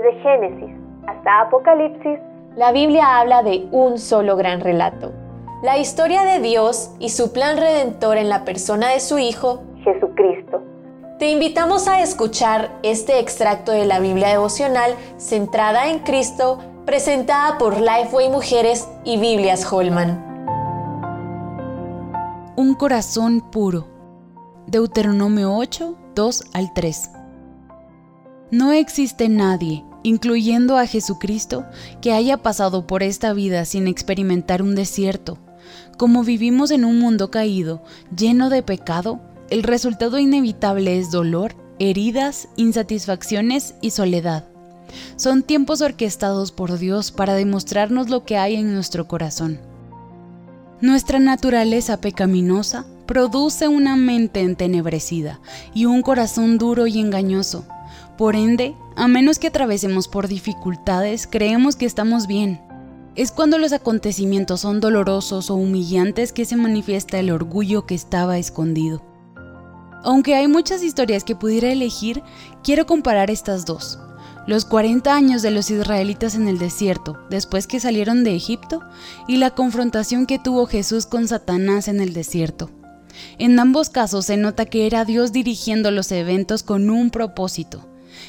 Desde Génesis hasta Apocalipsis, la Biblia habla de un solo gran relato. La historia de Dios y su plan redentor en la persona de su Hijo, Jesucristo. Te invitamos a escuchar este extracto de la Biblia devocional centrada en Cristo, presentada por Lifeway Mujeres y Biblias Holman. Un corazón puro. Deuteronomio 8, 2 al 3. No existe nadie, incluyendo a Jesucristo, que haya pasado por esta vida sin experimentar un desierto. Como vivimos en un mundo caído, lleno de pecado, el resultado inevitable es dolor, heridas, insatisfacciones y soledad. Son tiempos orquestados por Dios para demostrarnos lo que hay en nuestro corazón. Nuestra naturaleza pecaminosa produce una mente entenebrecida y un corazón duro y engañoso. Por ende, a menos que atravesemos por dificultades, creemos que estamos bien. Es cuando los acontecimientos son dolorosos o humillantes que se manifiesta el orgullo que estaba escondido. Aunque hay muchas historias que pudiera elegir, quiero comparar estas dos. Los 40 años de los israelitas en el desierto, después que salieron de Egipto, y la confrontación que tuvo Jesús con Satanás en el desierto. En ambos casos se nota que era Dios dirigiendo los eventos con un propósito.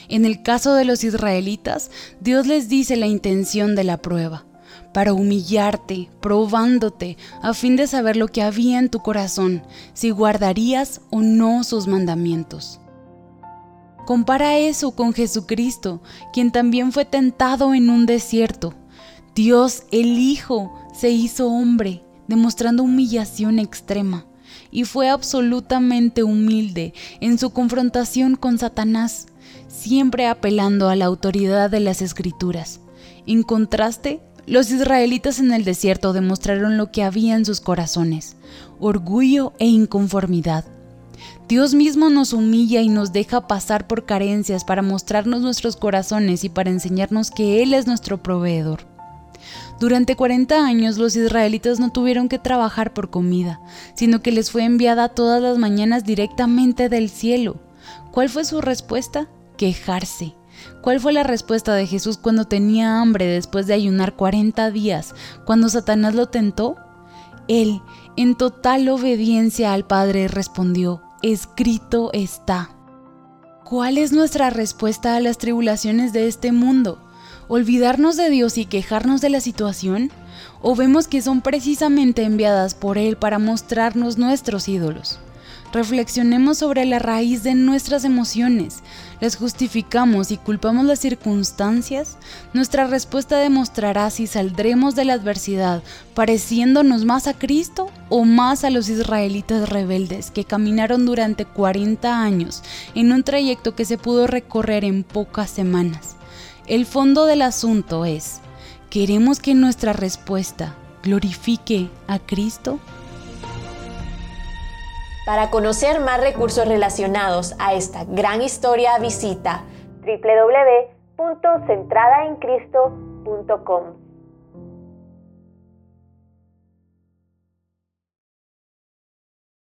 En el caso de los israelitas, Dios les dice la intención de la prueba, para humillarte, probándote, a fin de saber lo que había en tu corazón, si guardarías o no sus mandamientos. Compara eso con Jesucristo, quien también fue tentado en un desierto. Dios, el Hijo, se hizo hombre, demostrando humillación extrema, y fue absolutamente humilde en su confrontación con Satanás, siempre apelando a la autoridad de las escrituras. En contraste, los israelitas en el desierto demostraron lo que había en sus corazones, orgullo e inconformidad. Dios mismo nos humilla y nos deja pasar por carencias para mostrarnos nuestros corazones y para enseñarnos que Él es nuestro proveedor. Durante 40 años los israelitas no tuvieron que trabajar por comida, sino que les fue enviada todas las mañanas directamente del cielo. ¿Cuál fue su respuesta? quejarse. ¿Cuál fue la respuesta de Jesús cuando tenía hambre después de ayunar 40 días, cuando Satanás lo tentó? Él, en total obediencia al Padre, respondió, escrito está. ¿Cuál es nuestra respuesta a las tribulaciones de este mundo? ¿Olvidarnos de Dios y quejarnos de la situación? ¿O vemos que son precisamente enviadas por Él para mostrarnos nuestros ídolos? Reflexionemos sobre la raíz de nuestras emociones. ¿Las justificamos y culpamos las circunstancias? Nuestra respuesta demostrará si saldremos de la adversidad pareciéndonos más a Cristo o más a los israelitas rebeldes que caminaron durante 40 años en un trayecto que se pudo recorrer en pocas semanas. El fondo del asunto es, ¿queremos que nuestra respuesta glorifique a Cristo? Para conocer más recursos relacionados a esta gran historia, visita www.centradaencristo.com.